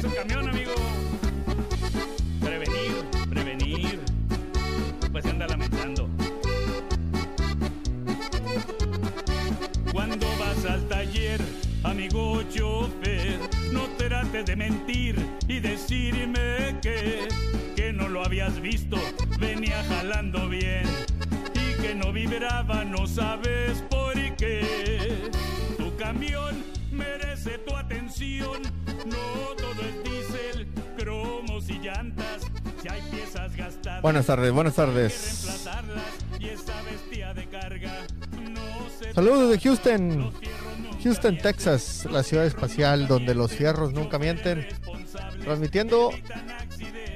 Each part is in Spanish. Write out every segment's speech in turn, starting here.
su camión, amigo. Prevenir, prevenir. Pues anda lamentando. Cuando vas al taller, amigo chofer, no trates de mentir y decirme que, que no lo habías visto, venía jalando bien y que no vibraba, no sabes por qué. Tu camión merece tu atención, no todo es diésel, cromos y llantas, si hay piezas gastadas. Buenas tardes, buenas tardes. reemplazarlas, y esa bestia de carga no se Saludos de Houston, Houston, Texas, la ciudad espacial donde los fierros nunca mienten. Transmitiendo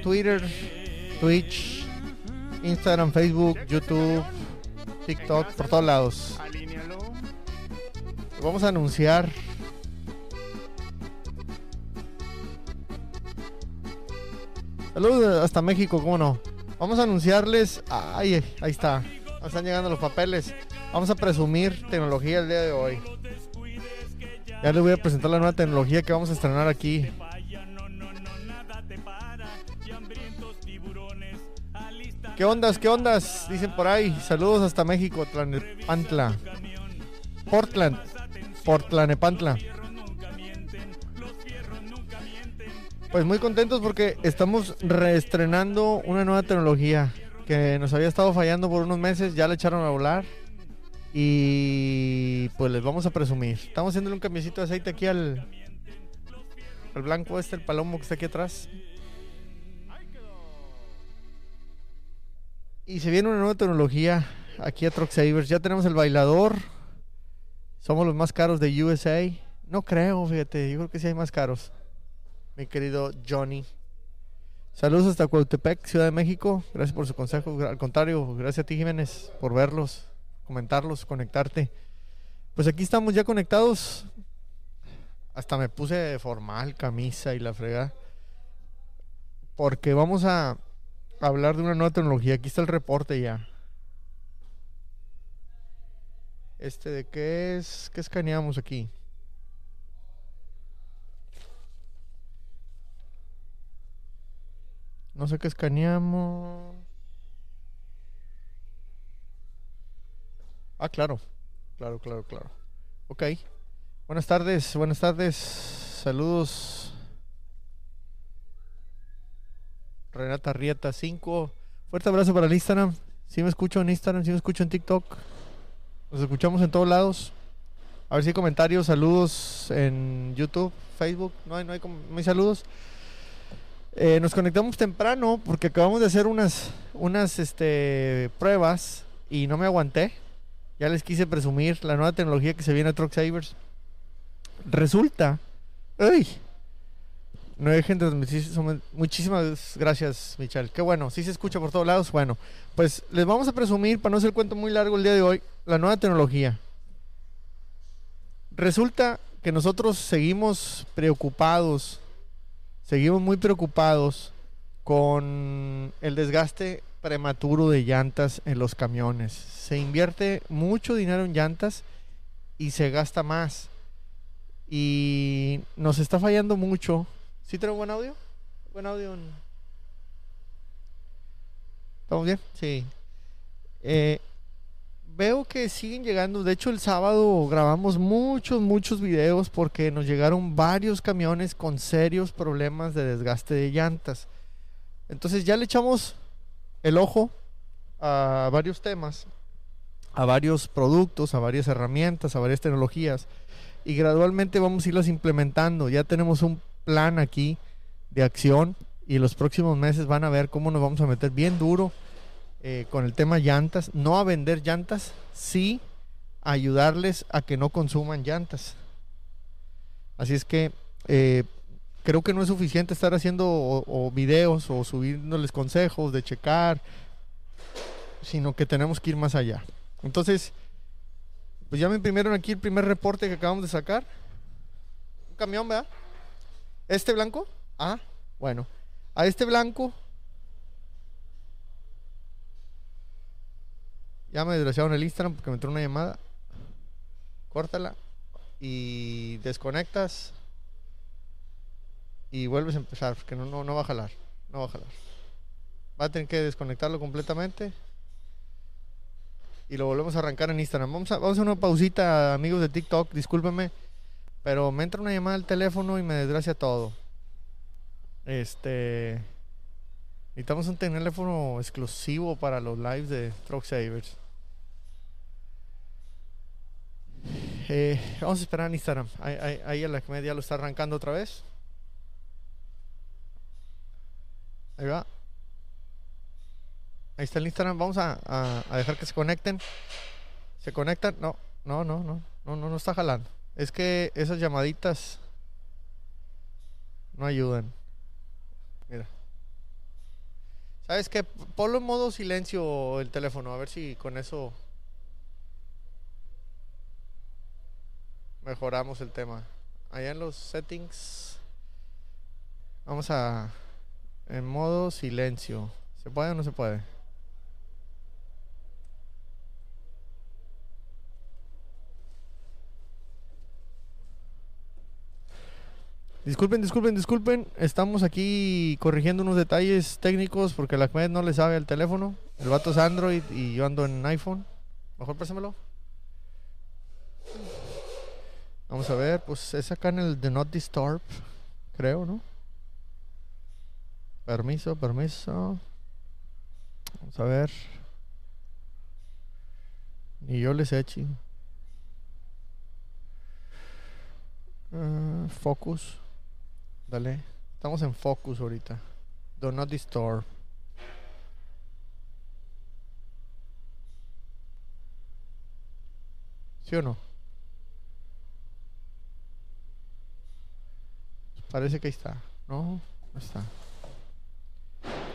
Twitter, Twitch, Instagram, Facebook, YouTube, TikTok, por todos lados. Vamos a anunciar. Saludos hasta México, ¿cómo no? Vamos a anunciarles. Ay, ahí está. Están llegando los papeles. Vamos a presumir tecnología el día de hoy. Ya les voy a presentar la nueva tecnología que vamos a estrenar aquí. ¿Qué ondas? ¿Qué ondas? Dicen por ahí. Saludos hasta México, Tlanepantla. Portland. Portlanepantla. Pues muy contentos porque estamos reestrenando una nueva tecnología que nos había estado fallando por unos meses. Ya la echaron a volar. Y pues les vamos a presumir. Estamos haciéndole un cambiecito de aceite aquí al, al blanco este, el palomo que está aquí atrás. Y se viene una nueva tecnología aquí a Truck Savers. Ya tenemos el bailador. Somos los más caros de USA. No creo, fíjate. Yo creo que sí hay más caros. Mi querido Johnny. Saludos hasta Cuautepec, Ciudad de México. Gracias por su consejo. Al contrario, gracias a ti, Jiménez, por verlos, comentarlos, conectarte. Pues aquí estamos ya conectados. Hasta me puse formal, camisa y la frega. Porque vamos a hablar de una nueva tecnología. Aquí está el reporte ya. Este de qué es, qué escaneamos aquí. No sé qué escaneamos. Ah, claro. Claro, claro, claro. Ok. Buenas tardes, buenas tardes. Saludos. Renata Rieta 5. Fuerte abrazo para el Instagram. Si me escucho en Instagram, si me escucho en TikTok. Nos escuchamos en todos lados. A ver si hay comentarios, saludos en YouTube, Facebook. No hay, no hay, no hay saludos. Eh, nos conectamos temprano porque acabamos de hacer unas, unas este, pruebas y no me aguanté. Ya les quise presumir la nueva tecnología que se viene a Truck Savers. Resulta. ¡Ay! No dejen de transmitir. Muchísimas gracias, Michelle. Qué bueno. Si se escucha por todos lados. Bueno, pues les vamos a presumir, para no hacer el cuento muy largo el día de hoy, la nueva tecnología. Resulta que nosotros seguimos preocupados seguimos muy preocupados con el desgaste prematuro de llantas en los camiones. Se invierte mucho dinero en llantas y se gasta más. Y nos está fallando mucho. ¿Sí tengo buen audio? Buen audio. ¿Estamos bien? Sí. Eh, veo que siguen llegando. De hecho, el sábado grabamos muchos, muchos videos porque nos llegaron varios camiones con serios problemas de desgaste de llantas. Entonces ya le echamos el ojo a varios temas, a varios productos, a varias herramientas, a varias tecnologías y gradualmente vamos a irlas implementando. Ya tenemos un plan aquí de acción y los próximos meses van a ver cómo nos vamos a meter bien duro eh, con el tema llantas, no a vender llantas, sí a ayudarles a que no consuman llantas. Así es que eh, creo que no es suficiente estar haciendo videos o subiéndoles consejos de checar, sino que tenemos que ir más allá. Entonces, pues ya me imprimieron aquí el primer reporte que acabamos de sacar. Un camión, ¿verdad? ¿Este blanco? Ah, bueno. A este blanco Ya me desgraciaron el Instagram porque me entró una llamada. Córtala. Y desconectas. y vuelves a empezar, porque no, no, no va a jalar. No va a jalar. Va a tener que desconectarlo completamente. Y lo volvemos a arrancar en Instagram. Vamos a, vamos a una pausita, amigos de TikTok. Discúlpenme. Pero me entra una llamada al teléfono y me desgracia todo. Este. Necesitamos un teléfono exclusivo para los lives de Truck Savers. Eh, vamos a esperar en Instagram. Ahí, ahí, ahí a la media lo está arrancando otra vez. Ahí va. Ahí está el Instagram. Vamos a, a, a dejar que se conecten. ¿Se conectan? No, no, no, no. No, no, no está jalando. Es que esas llamaditas no ayudan. Mira. ¿Sabes qué? Ponlo en modo silencio el teléfono. A ver si con eso mejoramos el tema. Allá en los settings. Vamos a... En modo silencio. ¿Se puede o no se puede? Disculpen, disculpen, disculpen. Estamos aquí corrigiendo unos detalles técnicos porque la Ahmed no le sabe al teléfono. El vato es Android y yo ando en iPhone. Mejor préstamelo. Vamos a ver, pues es acá en el de Not Disturb, creo, ¿no? Permiso, permiso. Vamos a ver. Ni yo les eche. Uh, focus. Dale. Estamos en focus ahorita. Do not disturb. ¿Sí o no? Parece que ahí está. No, no está.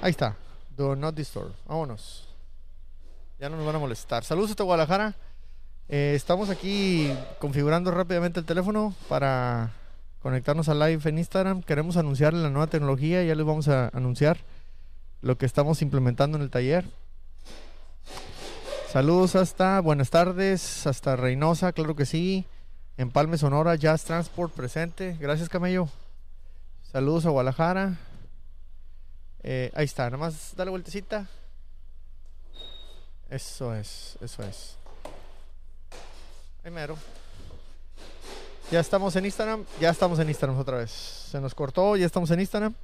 Ahí está. Do not disturb. Vámonos. Ya no nos van a molestar. Saludos hasta Guadalajara. Eh, estamos aquí configurando rápidamente el teléfono para conectarnos al live en Instagram. Queremos anunciar la nueva tecnología. Ya les vamos a anunciar lo que estamos implementando en el taller. Saludos hasta, buenas tardes, hasta Reynosa, claro que sí. Empalme Sonora, Jazz Transport presente. Gracias, Camello. Saludos a Guadalajara. Eh, ahí está, nada más dale vueltecita. Eso es, eso es. Ahí mero. Ya estamos en Instagram, ya estamos en Instagram otra vez. Se nos cortó, ya estamos en Instagram.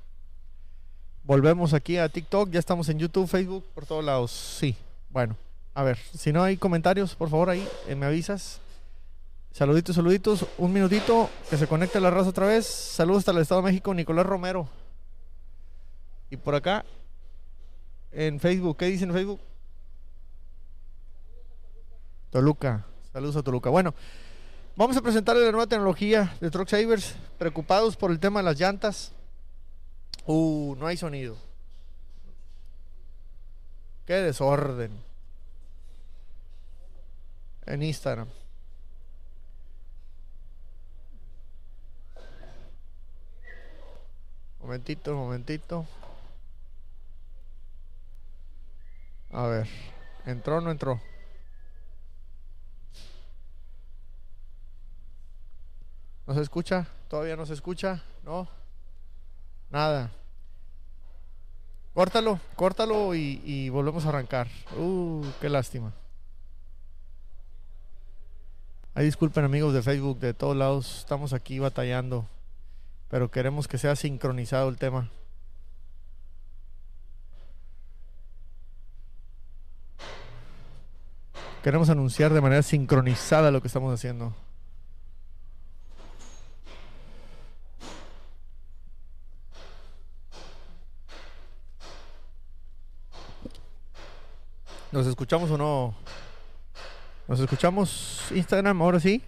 Volvemos aquí a TikTok, ya estamos en YouTube, Facebook, por todos lados. Sí, bueno, a ver, si no hay comentarios, por favor ahí eh, me avisas. Saluditos, saluditos, un minutito, que se conecte la raza otra vez. Saludos hasta el Estado de México, Nicolás Romero. Y por acá, en Facebook, ¿qué dicen en Facebook? Toluca, saludos a Toluca. Bueno, vamos a presentarle la nueva tecnología de Truck Savers, preocupados por el tema de las llantas. Uh, no hay sonido. Qué desorden. En Instagram. Momentito, momentito. A ver, ¿entró o no entró? ¿No se escucha? ¿Todavía no se escucha? ¿No? Nada. Córtalo, córtalo y, y volvemos a arrancar. Uh, qué lástima. Ay, disculpen amigos de Facebook, de todos lados, estamos aquí batallando, pero queremos que sea sincronizado el tema. Queremos anunciar de manera sincronizada lo que estamos haciendo. ¿Nos escuchamos o no? ¿Nos escuchamos Instagram ahora sí?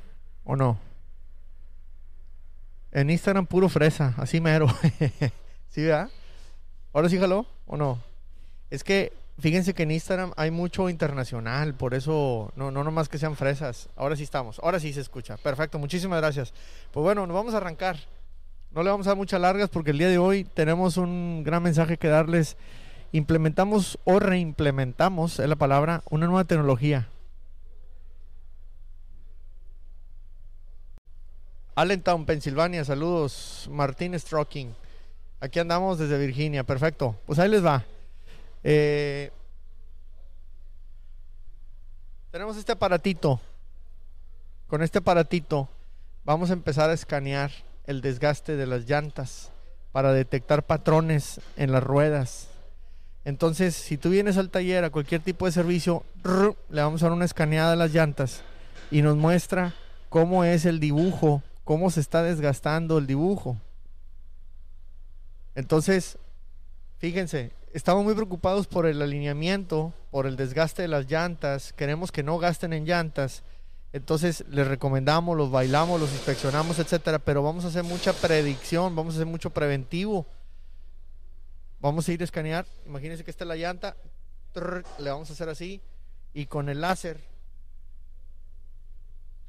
¿O no? En Instagram puro fresa, así mero. ¿Sí, verdad? ¿Ahora sí jaló o no? Es que fíjense que en Instagram hay mucho internacional, por eso no, no nomás que sean fresas. Ahora sí estamos, ahora sí se escucha. Perfecto, muchísimas gracias. Pues bueno, nos vamos a arrancar. No le vamos a dar muchas largas porque el día de hoy tenemos un gran mensaje que darles. Implementamos o reimplementamos, es la palabra, una nueva tecnología. Allentown, Pensilvania, saludos. Martínez Trucking. Aquí andamos desde Virginia, perfecto. Pues ahí les va. Eh, tenemos este aparatito. Con este aparatito vamos a empezar a escanear el desgaste de las llantas para detectar patrones en las ruedas. Entonces, si tú vienes al taller a cualquier tipo de servicio, le vamos a dar una escaneada a las llantas y nos muestra cómo es el dibujo, cómo se está desgastando el dibujo. Entonces, fíjense, estamos muy preocupados por el alineamiento, por el desgaste de las llantas, queremos que no gasten en llantas. Entonces les recomendamos, los bailamos, los inspeccionamos, etcétera, pero vamos a hacer mucha predicción, vamos a hacer mucho preventivo. Vamos a ir a escanear, imagínense que esta es la llanta, le vamos a hacer así y con el láser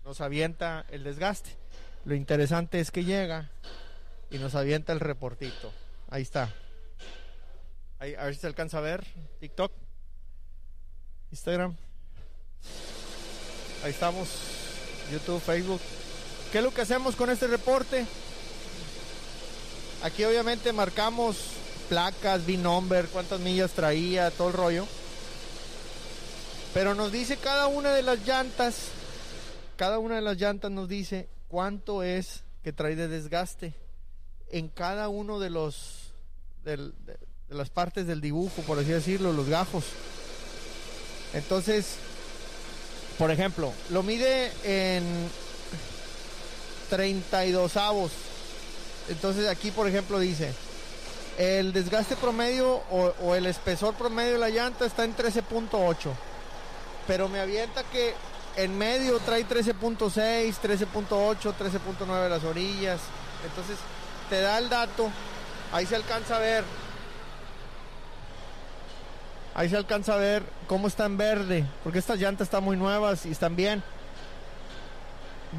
nos avienta el desgaste. Lo interesante es que llega y nos avienta el reportito. Ahí está. Ahí, a ver si se alcanza a ver. TikTok. Instagram. Ahí estamos. YouTube, Facebook. ¿Qué es lo que hacemos con este reporte? Aquí obviamente marcamos placas, V-number, cuántas millas traía, todo el rollo. Pero nos dice cada una de las llantas, cada una de las llantas nos dice cuánto es que trae de desgaste en cada uno de los de, las partes del dibujo, por así decirlo, los gajos. Entonces, por ejemplo, lo mide en 32 avos. Entonces aquí, por ejemplo, dice, el desgaste promedio o, o el espesor promedio de la llanta está en 13.8. Pero me avienta que en medio trae 13.6, 13.8, 13.9 las orillas. Entonces, te da el dato, ahí se alcanza a ver, ahí se alcanza a ver cómo está en verde, porque estas llantas están muy nuevas y están bien.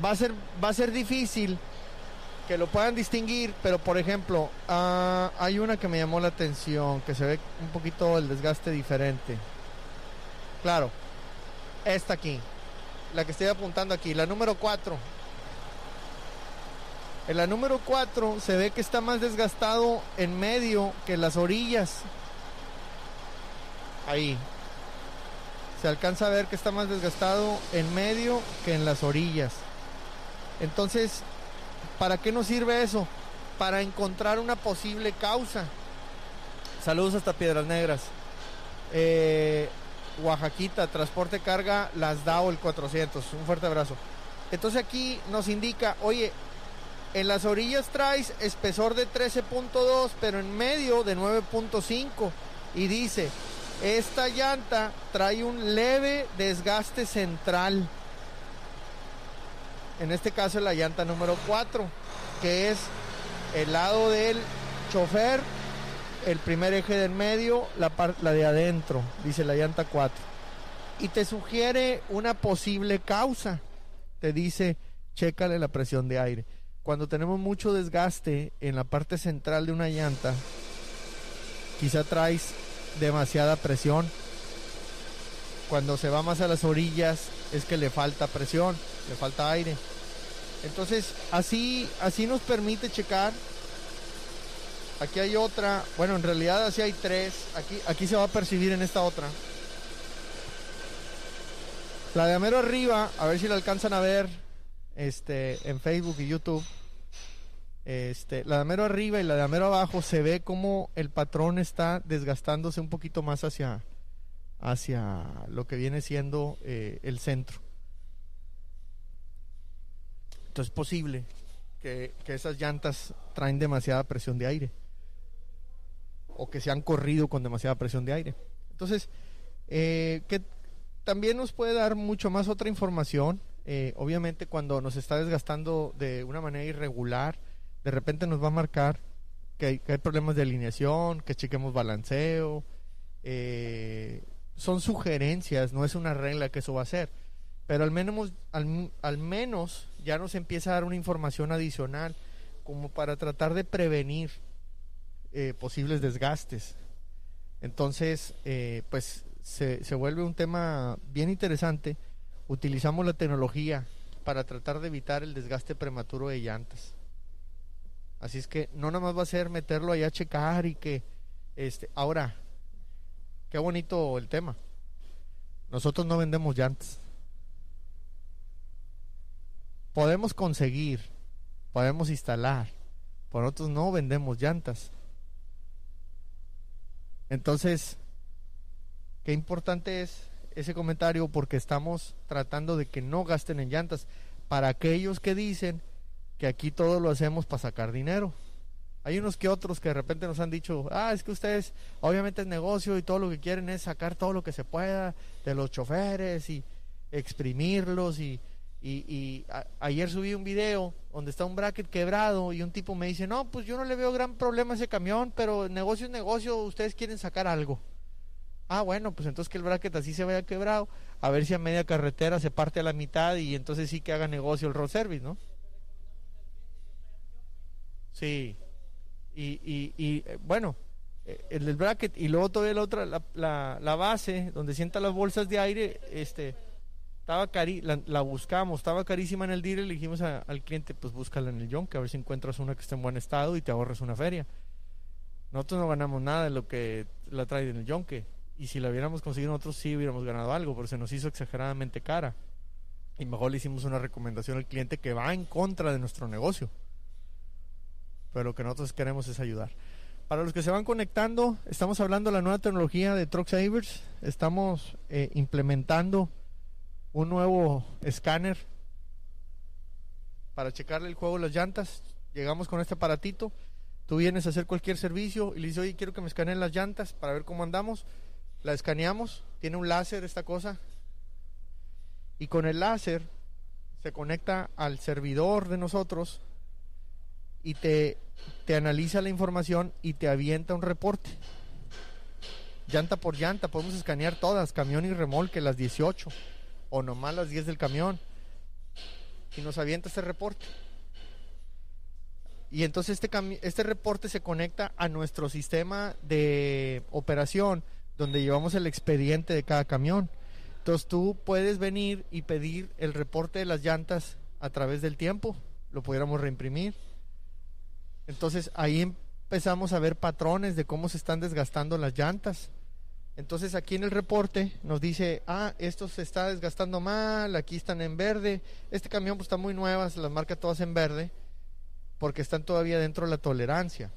Va a ser, va a ser difícil que lo puedan distinguir, pero por ejemplo, ah, hay una que me llamó la atención, que se ve un poquito el desgaste diferente. Claro, esta aquí, la que estoy apuntando aquí, la número 4 en la número 4 se ve que está más desgastado en medio que en las orillas. Ahí. Se alcanza a ver que está más desgastado en medio que en las orillas. Entonces, ¿para qué nos sirve eso? Para encontrar una posible causa. Saludos hasta Piedras Negras. Eh, Oaxaquita, transporte carga, las DAO el 400. Un fuerte abrazo. Entonces aquí nos indica, oye, en las orillas traes espesor de 13.2, pero en medio de 9.5. Y dice, esta llanta trae un leve desgaste central. En este caso la llanta número 4, que es el lado del chofer, el primer eje del medio, la, la de adentro, dice la llanta 4. Y te sugiere una posible causa. Te dice, chécale la presión de aire cuando tenemos mucho desgaste en la parte central de una llanta, quizá traes demasiada presión. Cuando se va más a las orillas es que le falta presión, le falta aire. Entonces, así, así nos permite checar. Aquí hay otra, bueno, en realidad así hay tres. Aquí, aquí se va a percibir en esta otra. La de Amero arriba, a ver si la alcanzan a ver este, en Facebook y YouTube. Este, la de mero arriba y la de mero abajo se ve como el patrón está desgastándose un poquito más hacia, hacia lo que viene siendo eh, el centro. Entonces es posible que, que, esas llantas traen demasiada presión de aire o que se han corrido con demasiada presión de aire. Entonces, eh, que también nos puede dar mucho más otra información eh, obviamente cuando nos está desgastando de una manera irregular, de repente nos va a marcar que hay, problemas de alineación, que chequemos balanceo. Eh, son sugerencias, no es una regla que eso va a ser. Pero al menos, al, menos ya nos empieza a dar una información adicional como para tratar de prevenir eh, posibles desgastes. Entonces, pues se, se vuelve un tema bien interesante utilizamos la tecnología para tratar de evitar el desgaste prematuro de llantas. Así es que no nada más va a ser meterlo ahí a checar y que, este, ahora, qué bonito el tema. Nosotros no vendemos llantas. Podemos conseguir, podemos instalar, pero nosotros no vendemos llantas. Entonces, qué importante es ese comentario porque estamos tratando de que no gasten en llantas. Para aquellos que dicen que aquí todo lo hacemos para sacar dinero. Hay unos que otros que de repente nos han dicho, ah, es que ustedes, obviamente es negocio y todo lo que quieren es sacar todo lo que se pueda de los choferes y exprimirlos y, y, ayer subí un video donde está un bracket quebrado y un tipo me dice, no, pues yo no le veo gran problema a ese camión, pero negocio es negocio, ustedes quieren sacar algo. Ah, bueno, pues entonces que el bracket así se vaya quebrado, a ver si a media carretera se parte a la mitad y entonces sí que haga negocio el road service, ¿no? Sí. Y, y, y eh, bueno, eh, el del bracket y luego todavía la otra, la, la, base donde sientan las bolsas de aire, este, estaba cari la, buscamos, estaba carísima en el dealer, le dijimos al cliente, pues búscala en el Yonke, a ver si encuentras una que esté en buen estado y te ahorras una feria. Nosotros no ganamos nada de lo que la trae en el Yonke y si la hubiéramos conseguido nosotros sí hubiéramos ganado algo, pero se nos hizo exageradamente cara. Y mejor le hicimos una recomendación al cliente que va en contra de nuestro negocio. Pero lo que nosotros queremos es ayudar. Para los que se van conectando, estamos hablando de la nueva tecnología de Truck Savers. Estamos eh, implementando un nuevo escáner para checarle el juego de las llantas. Llegamos con este aparatito. Tú vienes a hacer cualquier servicio y le dices, oye, quiero que me escaneen las llantas para ver cómo andamos la escaneamos, tiene un láser esta cosa, y con el láser se conecta al servidor de nosotros y te, te analiza la información y te avienta un reporte. Llanta por llanta, podemos escanear todas, camión y remolque, las 18, o nomás las 10 del camión, y nos avienta ese reporte. Y entonces este, este reporte se conecta a nuestro sistema de operación donde llevamos el expediente de cada camión. Entonces tú puedes venir y pedir el reporte de las llantas a través del tiempo, lo pudiéramos reimprimir. Entonces ahí empezamos a ver patrones de cómo se están desgastando las llantas. Entonces aquí en el reporte nos dice, ah, esto se está desgastando mal, aquí están en verde, este camión pues está muy nueva, se las marca todas en verde, porque están todavía dentro de la tolerancia,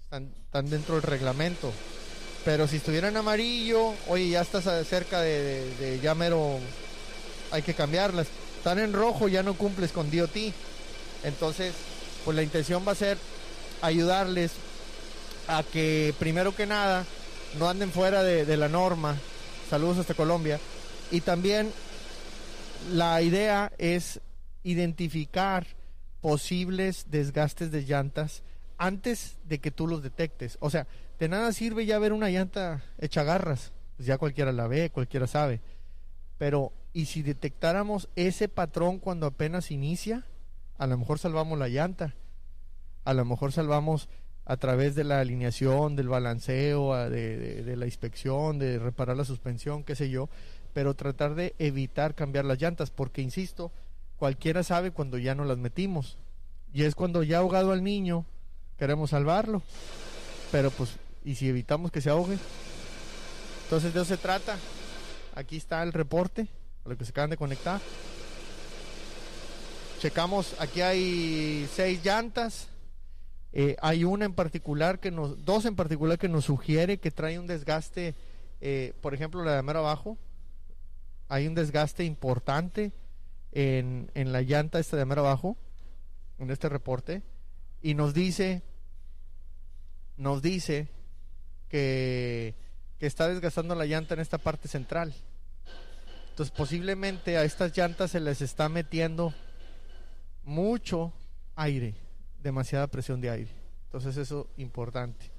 están, dentro del reglamento. Pero si estuviera en amarillo, oye, ya estás cerca de, de, ya mero, hay que cambiarlas. Están en rojo, ya no cumples con DOT. Entonces, pues la intención va a ser ayudarles a que primero que nada no anden fuera de, de la norma. Saludos hasta Colombia. Y también la idea es identificar posibles desgastes de llantas antes de que tú los detectes. O sea, de nada sirve ya ver una llanta hecha garras. Pues ya cualquiera la ve, cualquiera sabe. Pero, ¿y si detectáramos ese patrón cuando apenas inicia? A lo mejor salvamos la llanta. A lo mejor salvamos a través de la alineación, del balanceo, de, la inspección, de reparar la suspensión, qué sé yo. Pero tratar de evitar cambiar las llantas, porque, insisto, cualquiera sabe cuando ya no las metimos. Y es cuando ya ahogado al niño, queremos salvarlo. Pero pues y si evitamos que se ahogue. Entonces de eso se trata. Aquí está el reporte, lo que se acaban de conectar. Checamos, aquí hay seis llantas. Eh, hay una en particular que nos, dos en particular que nos sugiere que trae un desgaste, eh, por ejemplo la de mero abajo, hay un desgaste importante en, en la llanta esta de mero abajo, en este reporte, y nos dice, nos dice que, está desgastando la llanta en esta parte central. Entonces posiblemente a estas llantas se les está metiendo mucho aire, demasiada presión de aire. Entonces eso es importante.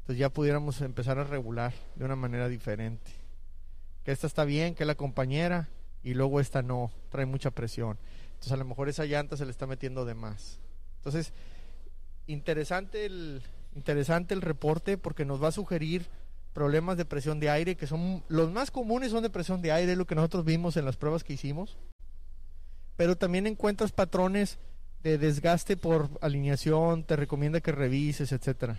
Entonces ya pudiéramos empezar a regular de una manera diferente. Que esta está bien, que la compañera, y luego esta no, trae mucha presión. Entonces a lo mejor esa llanta se le está metiendo de más. Entonces, interesante el, interesante el reporte porque nos va a sugerir problemas de presión de aire, que son los más comunes son de presión de aire, lo que nosotros vimos en las pruebas que hicimos. Pero también encuentras patrones de desgaste por alineación, te recomienda que revises, etcétera.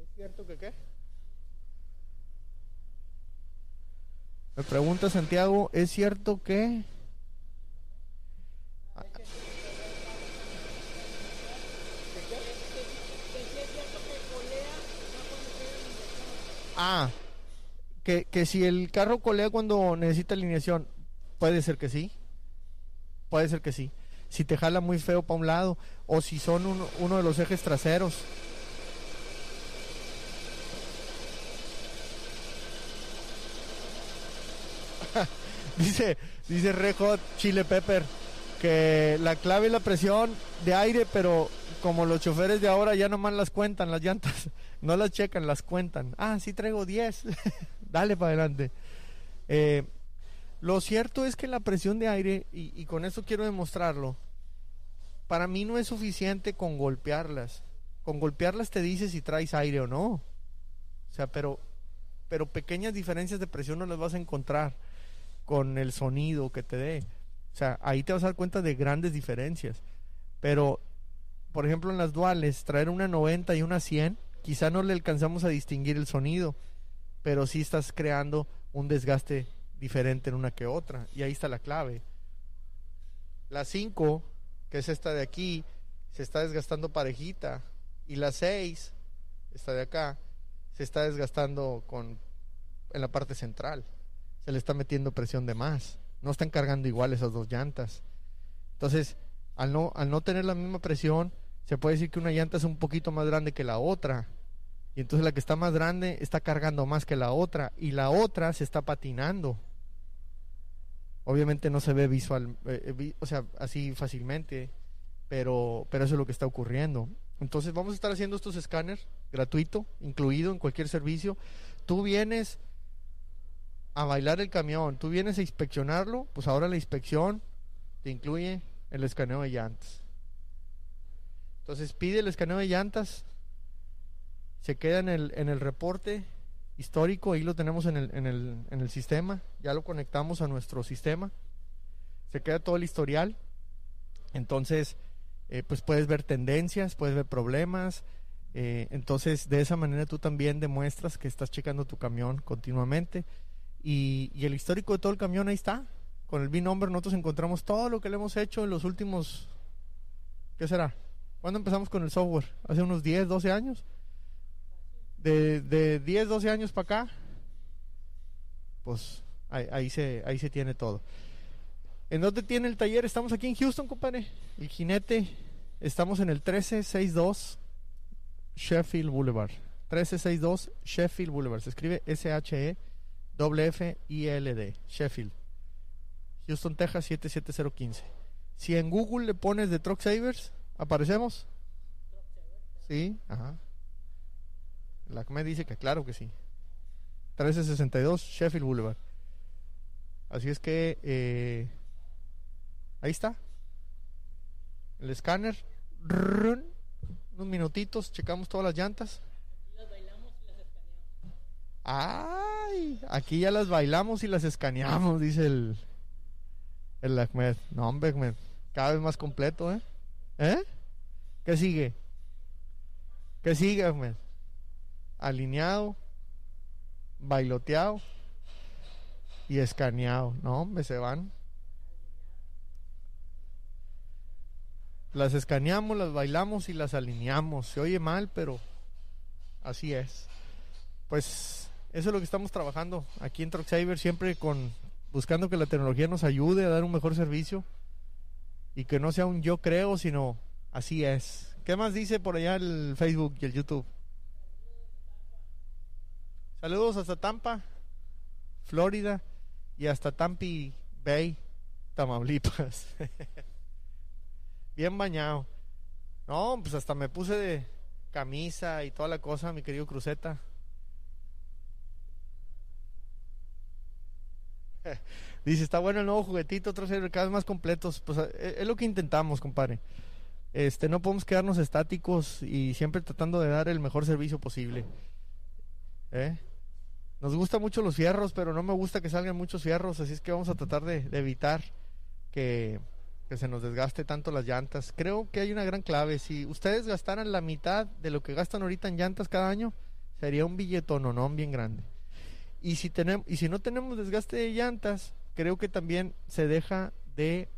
¿Es cierto que qué? Me pregunta Santiago, ¿es cierto que Ah, que, que si el carro colea cuando necesita alineación, puede ser que sí. Puede ser que sí. Si te jala muy feo para un lado, o si son uno de los ejes traseros. dice, dice Rejo Chile Pepper que la clave es la presión de aire, pero como los choferes de ahora ya nomás las cuentan las llantas, no las checan, las cuentan. Ah, sí traigo 10, dale para adelante. Eh, lo cierto es que la presión de aire, y, con eso quiero demostrarlo, para mí no es suficiente con golpearlas. Con golpearlas te dice si traes aire o no. O sea, pero, pero pequeñas diferencias de presión no las vas a encontrar con el sonido que te dé. O sea, ahí te vas a dar cuenta de grandes diferencias. Pero por ejemplo, en las duales, traer una 90 y una 100, quizá no le alcanzamos a distinguir el sonido, pero sí estás creando un desgaste diferente en una que otra. Y ahí está la clave. La 5, que es esta de aquí, se está desgastando parejita. Y la 6, esta de acá, se está desgastando con en la parte central. Se le está metiendo presión de más. No están cargando igual esas dos llantas. Entonces, al no, al no tener la misma presión, se puede decir que una llanta es un poquito más grande que la otra. Y entonces la que está más grande está cargando más que la otra. Y la otra se está patinando. Obviamente no se ve visual, eh, eh, o sea, así fácilmente. Pero, pero eso es lo que está ocurriendo. Entonces vamos a estar haciendo estos escáneres gratuito, incluido en cualquier servicio. Tú vienes a bailar el camión, tú vienes a inspeccionarlo, pues ahora la inspección te incluye el escaneo de llantas. Entonces pide el escaneo de llantas, se queda en el, en el reporte histórico, ahí lo tenemos en el, en, el, en el sistema, ya lo conectamos a nuestro sistema, se queda todo el historial, entonces eh, pues puedes ver tendencias, puedes ver problemas, eh, entonces de esa manera tú también demuestras que estás checando tu camión continuamente y, el histórico de todo el camión ahí está, con el B-Number nosotros encontramos todo lo que le hemos hecho en los últimos, ¿qué será? ¿Cuándo empezamos con el software? ¿Hace unos 10, 12 años? De, de 10, 12 años para acá, pues ahí, se, ahí se tiene todo. ¿En dónde tiene el taller? Estamos aquí en Houston, compadre. El jinete, estamos en el 1362 Sheffield Boulevard. 1362 Sheffield Boulevard. Se escribe S-H-E-F-F-I-L-D. Sheffield. Houston, Texas 77015. Si en Google le pones de Truck Savers, ¿aparecemos? Sí, ajá. La me dice que claro que sí. 1362 Sheffield Boulevard. Así es que eh, ahí está. El escáner. unos minutitos, checamos todas las llantas. Ay, aquí ya las bailamos y las escaneamos, dice el, el Ahmed. No, hombre, Ahmed. Cada vez más completo, ¿eh? ¿Eh? ¿Qué sigue? ¿Qué sigue, Ahmed? Alineado, bailoteado y escaneado. No, hombre, se van. Las escaneamos, las bailamos y las alineamos. Se oye mal, pero así es. Pues eso es lo que estamos trabajando aquí en Truck siempre con buscando que la tecnología nos ayude a dar un mejor servicio y que no sea un yo creo, sino así es. ¿Qué más dice por allá el Facebook y el YouTube? Saludos hasta Tampa, Florida y hasta Tampi Bay, Tamaulipas. Bien bañado. No, pues hasta me puse de camisa y toda la cosa, mi querido Cruceta. Dice, está bueno el nuevo juguetito, otros cada vez más completos. Pues eh, es lo que intentamos, compadre. Este, no podemos quedarnos estáticos y siempre tratando de dar el mejor servicio posible. ¿Eh? Nos gustan mucho los fierros, pero no me gusta que salgan muchos fierros, así es que vamos a tratar de, evitar que, que se nos desgaste tanto las llantas. Creo que hay una gran clave. Si ustedes gastaran la mitad de lo que gastan ahorita en llantas cada año, sería un billetón bien grande. Y si, tenemos, y si no tenemos desgaste de llantas, creo que también se deja de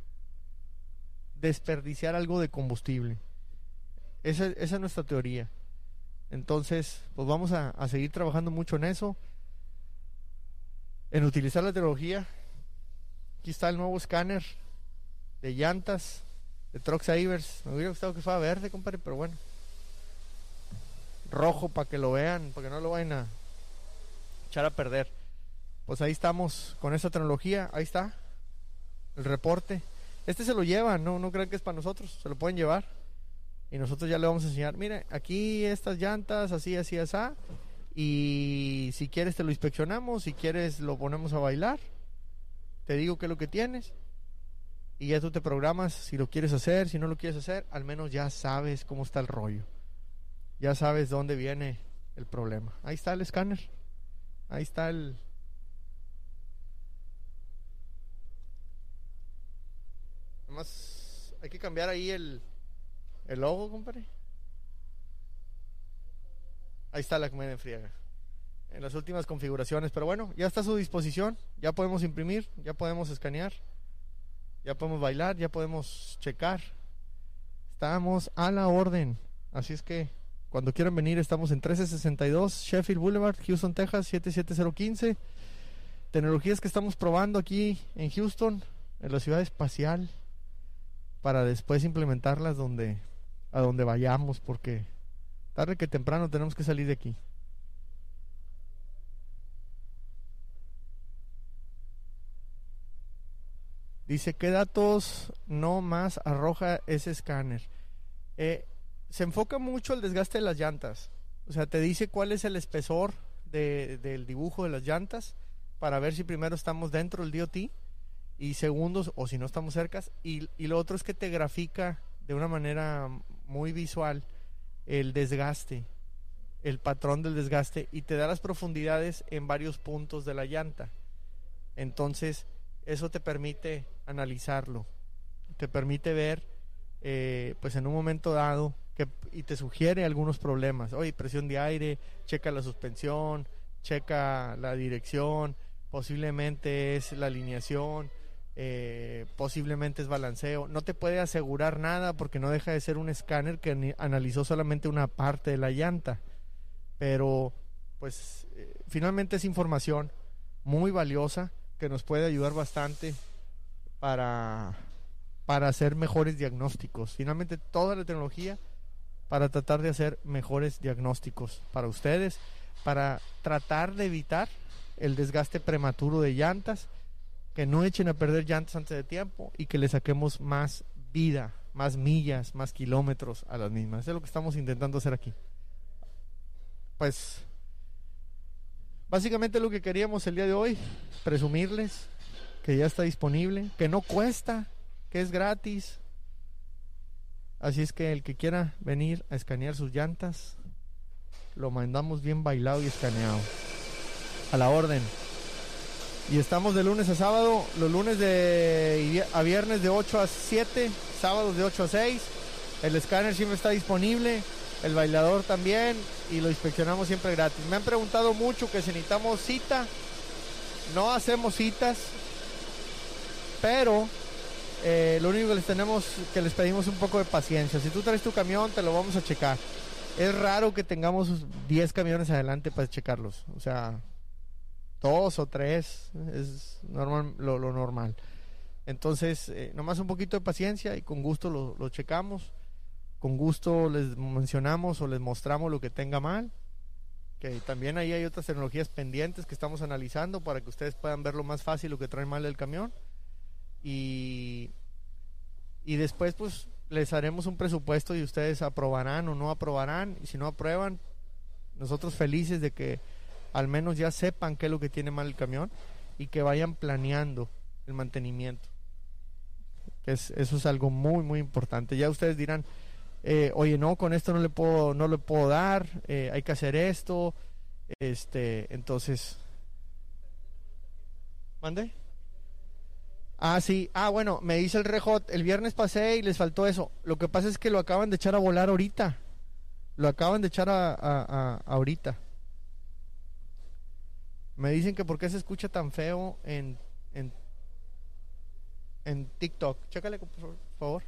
desperdiciar algo de combustible. Esa, esa es nuestra teoría. Entonces, pues vamos a, a, seguir trabajando mucho en eso. En utilizar la tecnología. Aquí está el nuevo escáner de llantas de Truck Savers. Me hubiera gustado que fuera verde, compadre, pero bueno. Rojo para que lo vean, para que no lo vayan a echar a perder. Pues ahí estamos con esa tecnología. Ahí está el reporte. Este se lo llevan, no, no crean que es para nosotros. Se lo pueden llevar. Y nosotros ya le vamos a enseñar. Mire, aquí estas llantas, así, así, así. Y si quieres te lo inspeccionamos. Si quieres lo ponemos a bailar. Te digo qué es lo que tienes y ya tú te programas si lo quieres hacer, si no lo quieres hacer, al menos ya sabes cómo está el rollo. Ya sabes dónde viene el problema. Ahí está el escáner. Ahí está el... Nomás hay que cambiar ahí el, el logo, compadre. Ahí está la que me enfriega. En las últimas configuraciones. Pero bueno, ya está a su disposición. Ya podemos imprimir, ya podemos escanear. Ya podemos bailar, ya podemos checar. Estamos a la orden. Así es que cuando quieran venir estamos en 1362 Sheffield Boulevard, Houston, Texas 77015. Tecnologías que estamos probando aquí en Houston, en la ciudad espacial, para después implementarlas donde a donde vayamos, porque tarde que temprano tenemos que salir de aquí. Dice, ¿qué datos no más arroja ese escáner? Eh, se enfoca mucho el desgaste de las llantas. O sea, te dice cuál es el espesor del dibujo de las llantas para ver si primero estamos dentro del DOT y segundos o si no estamos cerca. Y, y lo otro es que te grafica de una manera muy visual el desgaste, el patrón del desgaste y te da las profundidades en varios puntos de la llanta. Entonces, eso te permite analizarlo, te permite ver, eh, pues en un momento dado, que, y te sugiere algunos problemas. Oye, presión de aire, checa la suspensión, checa la dirección, posiblemente es la alineación, eh, posiblemente es balanceo. No te puede asegurar nada porque no deja de ser un escáner que analizó solamente una parte de la llanta. Pero, pues, eh, finalmente es información muy valiosa que nos puede ayudar bastante para, para hacer mejores diagnósticos. Finalmente, toda la tecnología para tratar de hacer mejores diagnósticos para ustedes, para tratar de evitar el desgaste prematuro de llantas, que no echen a perder llantas antes de tiempo y que le saquemos más vida, más millas, más kilómetros a las mismas. Eso es lo que estamos intentando hacer aquí. Pues Básicamente lo que queríamos el día de hoy, presumirles que ya está disponible, que no cuesta, que es gratis. Así es que el que quiera venir a escanear sus llantas, lo mandamos bien bailado y escaneado. A la orden. Y estamos de lunes a sábado, los lunes de a viernes de 8 a 7, sábados de 8 a 6. El escáner siempre está disponible el bailador también y lo inspeccionamos siempre gratis. Me han preguntado mucho que si necesitamos cita, no hacemos citas, pero eh, lo único que les tenemos, que les pedimos un poco de paciencia. Si tú traes tu camión, te lo vamos a checar. Es raro que tengamos 10 camiones adelante para checarlos. O sea, dos o tres es normal, lo, normal. Entonces, eh, nomás un poquito de paciencia y con gusto lo, lo checamos con gusto les mencionamos o les mostramos lo que tenga mal. Que también ahí hay otras tecnologías pendientes que estamos analizando para que ustedes puedan ver lo más fácil lo que trae mal el camión. Y, y después pues les haremos un presupuesto y ustedes aprobarán o no aprobarán. Y si no aprueban, nosotros felices de que al menos ya sepan qué es lo que tiene mal el camión y que vayan planeando el mantenimiento. Es, eso es algo muy, muy importante. Ya ustedes dirán, eh, oye, no, con esto no le puedo, no le puedo dar, eh, hay que hacer esto. Este, entonces, ¿Mande? Ah, sí. Ah, bueno, me dice el rejot. El viernes pasé y les faltó eso. Lo que pasa es que lo acaban de echar a volar ahorita. Lo acaban de echar a, a, ahorita. Me dicen que por qué se escucha tan feo en, en, en TikTok. Chécale, por favor.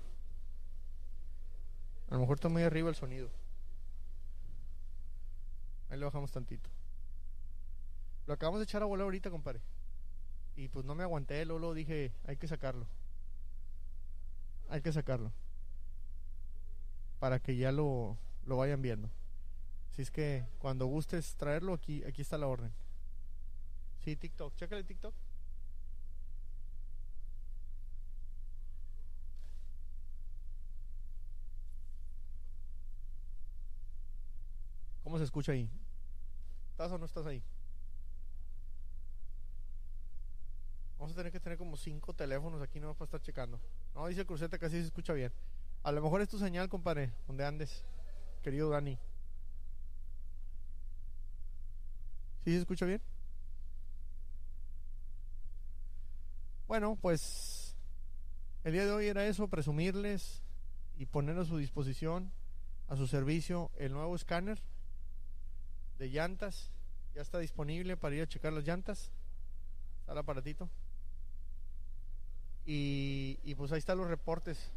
A lo mejor está muy arriba el sonido. Ahí le bajamos tantito. Lo acabamos de echar a volar ahorita, compadre. Y pues no me aguanté, luego dije, hay que sacarlo. Hay que sacarlo. Para que ya lo, lo vayan viendo. Si es que cuando gustes traerlo, aquí, aquí está la orden. Sí, TikTok. Chécale TikTok. ¿Cómo se escucha ahí? ¿Estás o no estás ahí? Vamos a tener que tener como cinco teléfonos aquí no para estar checando. No, dice Cruceta que así se escucha bien. A lo mejor es tu señal, compadre, donde andes, querido Dani. ¿Sí se escucha bien? Bueno, pues el día de hoy era eso, presumirles y poner a su disposición, a su servicio, el nuevo escáner de llantas. Ya está disponible para ir a checar las llantas. Está el aparatito. Y, y pues ahí están los reportes.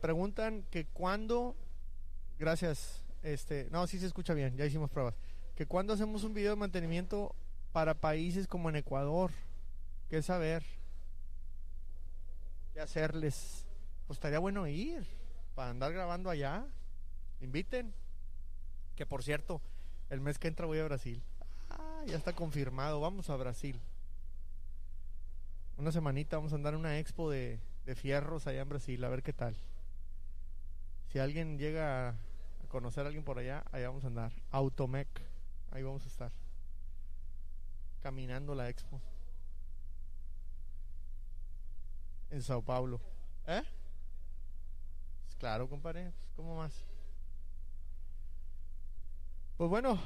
Preguntan que cuándo, gracias, este, no, sí se escucha bien, ya hicimos pruebas, que cuándo hacemos un video de mantenimiento para países como en Ecuador, qué saber, qué hacerles. Pues estaría bueno ir para andar grabando allá. Inviten. Que por cierto, el mes que entra voy a Brasil. Ah, ya está confirmado. Vamos a Brasil. Una semanita vamos a andar en una expo de, de fierros allá en Brasil. A ver qué tal. Si alguien llega a conocer a alguien por allá, allá vamos a andar. Automec. Ahí vamos a estar. Caminando la expo. En Sao Paulo. ¿Eh? Claro, compadre, pues, ¿cómo más? Pues bueno.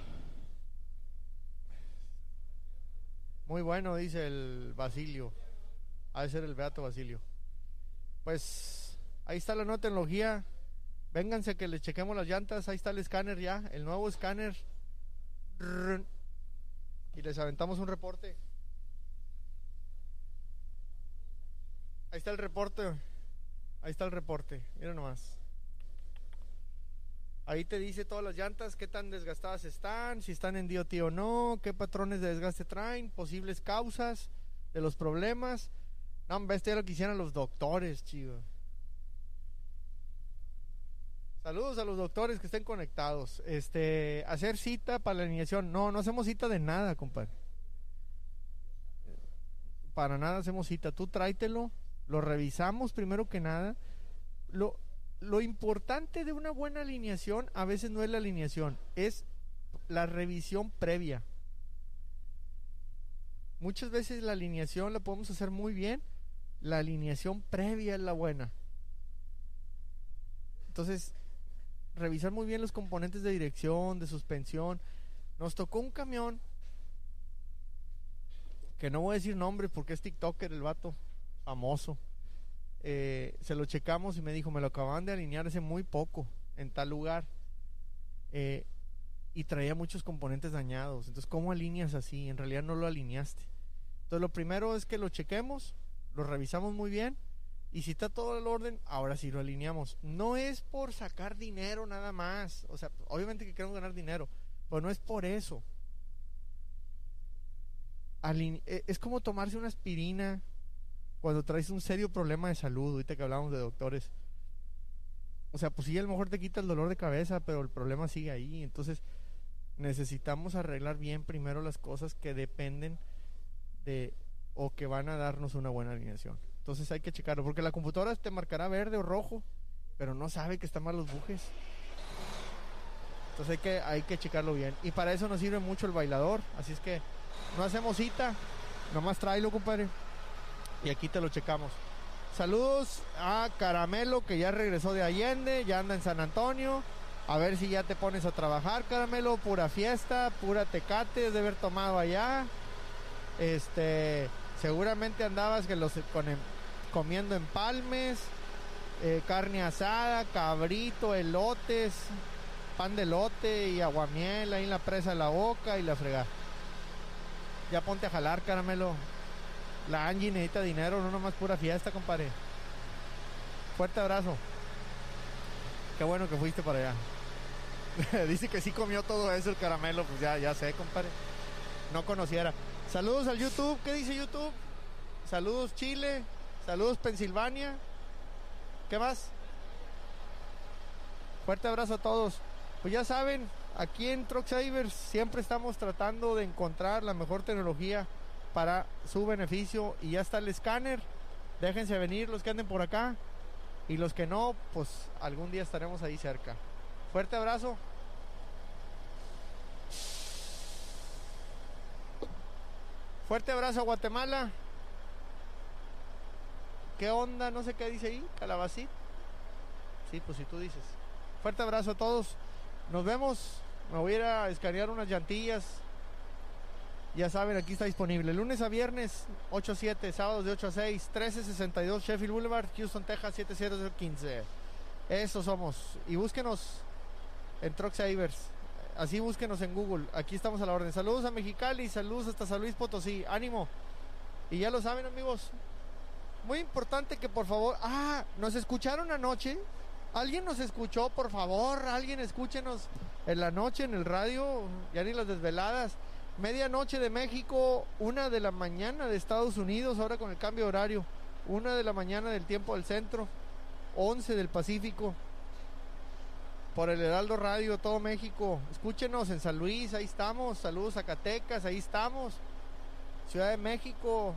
Muy bueno, dice el Basilio. Ha de ser el Beato Basilio. Pues ahí está la nueva tecnología. Vénganse que les chequemos las llantas. Ahí está el escáner ya. El nuevo escáner. Y les aventamos un reporte. Ahí está el reporte. Ahí está el reporte, mira nomás. Ahí te dice todas las llantas, qué tan desgastadas están, si están en DOT o no, qué patrones de desgaste traen, posibles causas de los problemas. No, hombre, esto ya lo quisieran los doctores, chido. Saludos a los doctores que estén conectados. Este, hacer cita para la alineación. No, no hacemos cita de nada, compadre. Para nada hacemos cita. Tú tráetelo lo revisamos primero que nada. Lo, lo importante de una buena alineación a veces no es la alineación, es la revisión previa. Muchas veces la alineación la podemos hacer muy bien, la alineación previa es la buena. Entonces, revisar muy bien los componentes de dirección, de suspensión. Nos tocó un camión, que no voy a decir nombre porque es TikToker el vato famoso. Eh, se lo checamos y me dijo, me lo acaban de alinear hace muy poco en tal lugar. Eh, y traía muchos componentes dañados. Entonces, ¿cómo alineas así? En realidad no lo alineaste. Entonces, lo primero es que lo chequemos, lo revisamos muy bien. Y si está todo el orden, ahora sí lo alineamos. No es por sacar dinero nada más. O sea, obviamente que queremos ganar dinero, pero no es por eso. Eh, es como tomarse una aspirina cuando traes un serio problema de salud, ahorita que hablamos de doctores. O sea, pues sí, a lo mejor te quita el dolor de cabeza, pero el problema sigue ahí. Entonces, necesitamos arreglar bien primero las cosas que dependen de o que van a darnos una buena alineación. Entonces hay que checarlo, porque la computadora te marcará verde o rojo, pero no sabe que están mal los bujes. Entonces hay que, hay que checarlo bien. Y para eso nos sirve mucho el bailador. Así es que no hacemos cita, nomás tráelo, compadre y aquí te lo checamos. Saludos a Caramelo que ya regresó de Allende, ya anda en San Antonio. A ver si ya te pones a trabajar, Caramelo. Pura fiesta, pura tecate de haber tomado allá. Este, seguramente andabas que los con em, comiendo empalmes, eh, carne asada, cabrito, elotes, pan de elote y aguamiel ahí en la presa de la boca y la fregada. Ya ponte a jalar, caramelo. La Angie necesita dinero, no nomás pura fiesta, compadre. Fuerte abrazo. Qué bueno que fuiste para allá. Dice que sí comió todo eso el caramelo, pues ya, ya sé, compadre. No conociera. Saludos al YouTube. ¿Qué dice YouTube? Saludos Chile. Saludos Pensilvania. ¿Qué más? Fuerte abrazo a todos. Pues ya saben, aquí en Truck siempre estamos tratando de encontrar la mejor tecnología para su beneficio y ya está el escáner. Déjense venir los que anden por acá y los que no, pues algún día estaremos ahí cerca. Fuerte abrazo. Fuerte abrazo a Guatemala. ¿Qué onda? No sé qué dice ahí, calabacín. Sí, pues si tú dices. Fuerte abrazo a todos. Nos vemos. Me voy a ir a escanear unas llantillas. Ya saben, aquí está disponible. Lunes a viernes, 8 a 7. Sábados de 8 a 6. 1362 Sheffield Boulevard, Houston, Texas, 70015. Eso somos. Y búsquenos en Truck Savers. Así búsquenos en Google. Aquí estamos a la orden. Saludos a Mexicali, saludos hasta San Luis Potosí. Ánimo. Y ya lo saben, amigos. Muy importante que por favor. Ah, nos escucharon anoche. ¿Alguien nos escuchó? Por favor, alguien escúchenos en la noche en el radio. Ya ni las desveladas. Medianoche de México, una de la mañana de Estados Unidos, ahora con el cambio horario. Una de la mañana del tiempo del centro. 11 del Pacífico por el Heraldo Radio, todo México. Escúchenos en San Luis, ahí estamos. Saludos Zacatecas, ahí estamos. Ciudad de México,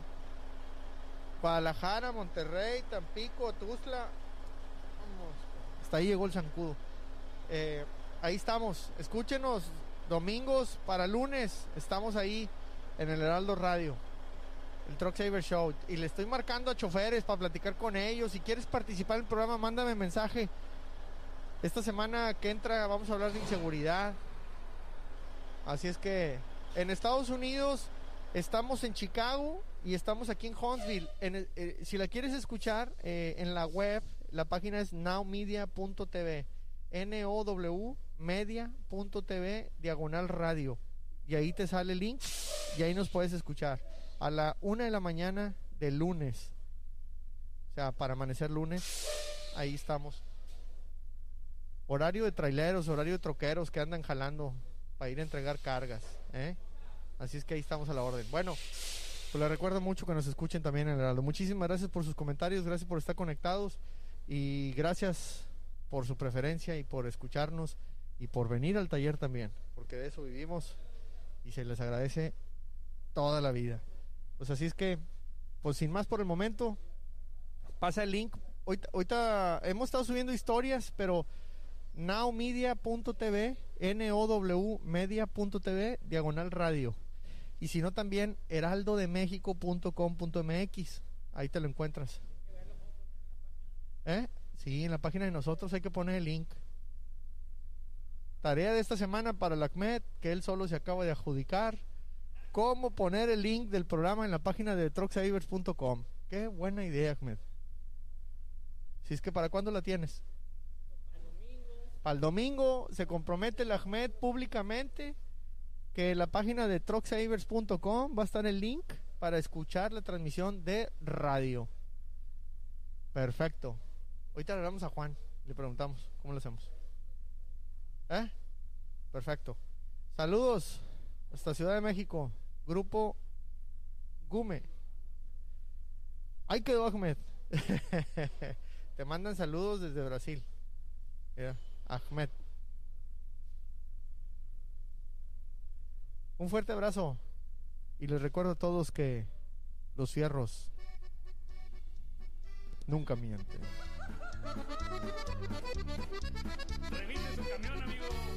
Guadalajara, Monterrey, Tampico, Tuzla. Vamos. Hasta ahí llegó el zancudo. Eh, ahí estamos. Escúchenos domingos para lunes. Estamos ahí en el Heraldo Radio. El Truck Saver Show. Y le estoy marcando a choferes para platicar con ellos. Si quieres participar en el programa, mándame mensaje esta semana que entra vamos a hablar de inseguridad. Así es que en Estados Unidos estamos en Chicago y estamos aquí en Huntsville. Eh, si la quieres escuchar eh, en la web, la página es nowmedia.tv. N-O-W media.tv diagonal radio. Y ahí te sale el link y ahí nos puedes escuchar. A la una de la mañana del lunes. O sea, para amanecer lunes. Ahí estamos. Horario de traileros, horario de troqueros que andan jalando para ir a entregar cargas. ¿eh? Así es que ahí estamos a la orden. Bueno, pues les recuerdo mucho que nos escuchen también en el Heraldo. Muchísimas gracias por sus comentarios, gracias por estar conectados y gracias por su preferencia y por escucharnos y por venir al taller también, porque de eso vivimos y se les agradece toda la vida. Pues así es que, pues sin más por el momento, pasa el link. Ahorita, ahorita hemos estado subiendo historias, pero nowmedia.tv, N-O-W media.tv, diagonal radio. Y si no, también heraldodemexico.com.mx. Ahí te lo encuentras. ¿Eh? Sí, en la página de nosotros hay que poner el link. Tarea de esta semana para el ACMED, que él solo se acaba de adjudicar. Cómo poner el link del programa en la página de trucksavers.com. Qué buena idea, Ahmed. Si es que para cuándo la tienes? Al domingo se compromete el Ahmed públicamente que la página de trucksavers.com va a estar el link para escuchar la transmisión de radio. Perfecto. Ahorita le damos a Juan, le preguntamos cómo lo hacemos. ¿Eh? Perfecto. Saludos hasta Ciudad de México. Grupo Gume. Ahí quedó Ahmed. Te mandan saludos desde Brasil. Ahmed. Un fuerte abrazo y les recuerdo a todos que los fierros nunca mienten. Su camión.